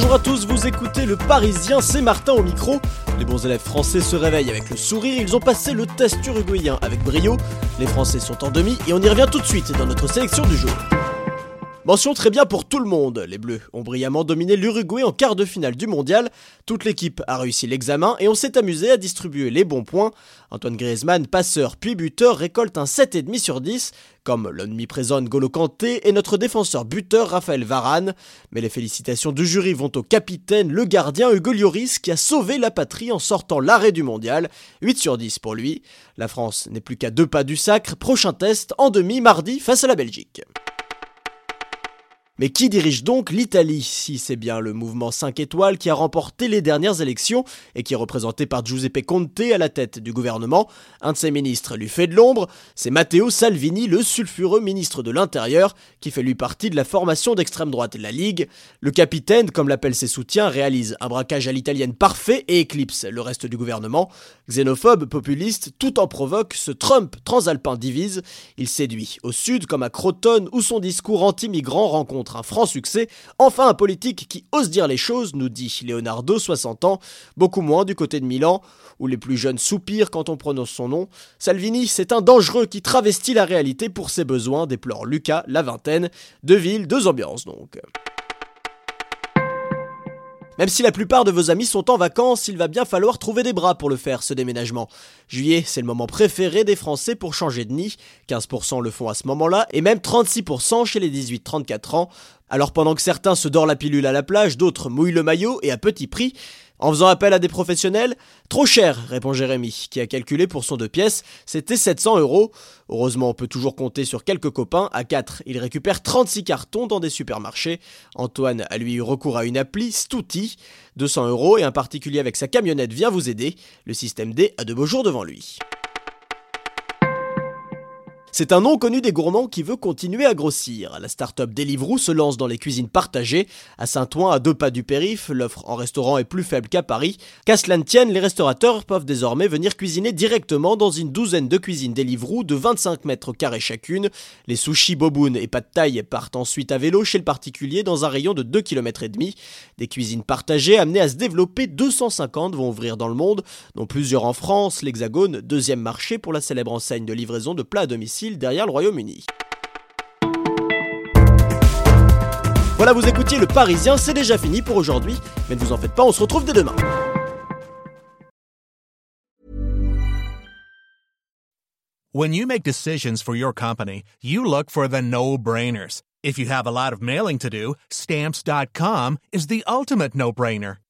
Bonjour à tous, vous écoutez le Parisien, c'est Martin au micro. Les bons élèves français se réveillent avec le sourire, ils ont passé le test uruguayen avec brio. Les Français sont en demi et on y revient tout de suite dans notre sélection du jour. Mention très bien pour tout le monde. Les Bleus ont brillamment dominé l'Uruguay en quart de finale du mondial. Toute l'équipe a réussi l'examen et on s'est amusé à distribuer les bons points. Antoine Griezmann, passeur puis buteur, récolte un 7,5 sur 10, comme l'omniprésent N'Golo Kanté et notre défenseur buteur Raphaël Varane. Mais les félicitations du jury vont au capitaine, le gardien Hugo Lloris, qui a sauvé la patrie en sortant l'arrêt du mondial. 8 sur 10 pour lui. La France n'est plus qu'à deux pas du sacre. Prochain test en demi mardi face à la Belgique. Mais qui dirige donc l'Italie Si c'est bien le mouvement 5 étoiles qui a remporté les dernières élections et qui est représenté par Giuseppe Conte à la tête du gouvernement, un de ses ministres lui fait de l'ombre, c'est Matteo Salvini, le sulfureux ministre de l'Intérieur, qui fait lui partie de la formation d'extrême droite la Ligue. Le capitaine, comme l'appellent ses soutiens, réalise un braquage à l'italienne parfait et éclipse le reste du gouvernement. Xénophobe, populiste, tout en provoque, ce Trump transalpin divise. Il séduit au sud comme à Crotone où son discours anti-migrant rencontre un franc succès. Enfin, un politique qui ose dire les choses, nous dit Leonardo, 60 ans, beaucoup moins du côté de Milan, où les plus jeunes soupirent quand on prononce son nom. Salvini, c'est un dangereux qui travestit la réalité pour ses besoins, déplore Lucas, la vingtaine. Deux villes, deux ambiances donc. Même si la plupart de vos amis sont en vacances, il va bien falloir trouver des bras pour le faire, ce déménagement. Juillet, c'est le moment préféré des Français pour changer de nid. 15% le font à ce moment-là, et même 36% chez les 18-34 ans. Alors pendant que certains se dorent la pilule à la plage, d'autres mouillent le maillot et à petit prix. En faisant appel à des professionnels Trop cher, répond Jérémy, qui a calculé pour son deux pièces, c'était 700 euros. Heureusement, on peut toujours compter sur quelques copains. À 4, il récupère 36 cartons dans des supermarchés. Antoine a lui eu recours à une appli, Stouti. 200 euros et un particulier avec sa camionnette vient vous aider. Le système D a de beaux jours devant lui. C'est un nom connu des gourmands qui veut continuer à grossir. La start-up Deliveroo se lance dans les cuisines partagées. À Saint-Ouen, à deux pas du périph', l'offre en restaurant est plus faible qu'à Paris. Qu'à cela ne tienne, les restaurateurs peuvent désormais venir cuisiner directement dans une douzaine de cuisines Deliveroo de 25 mètres carrés chacune. Les sushis boboon et pas de taille partent ensuite à vélo chez le particulier dans un rayon de 2 km et demi. Des cuisines partagées amenées à se développer, 250 vont ouvrir dans le monde, dont plusieurs en France, l'Hexagone, deuxième marché pour la célèbre enseigne de livraison de plats à derrière le Royaume-Uni. Voilà, vous écoutiez le Parisien, c'est déjà fini pour aujourd'hui, mais ne vous en faites pas, on se retrouve dès demain. When you make decisions for your company, you look for the no-brainers. If you have a lot of mailing to do, stamps.com is the ultimate no-brainer.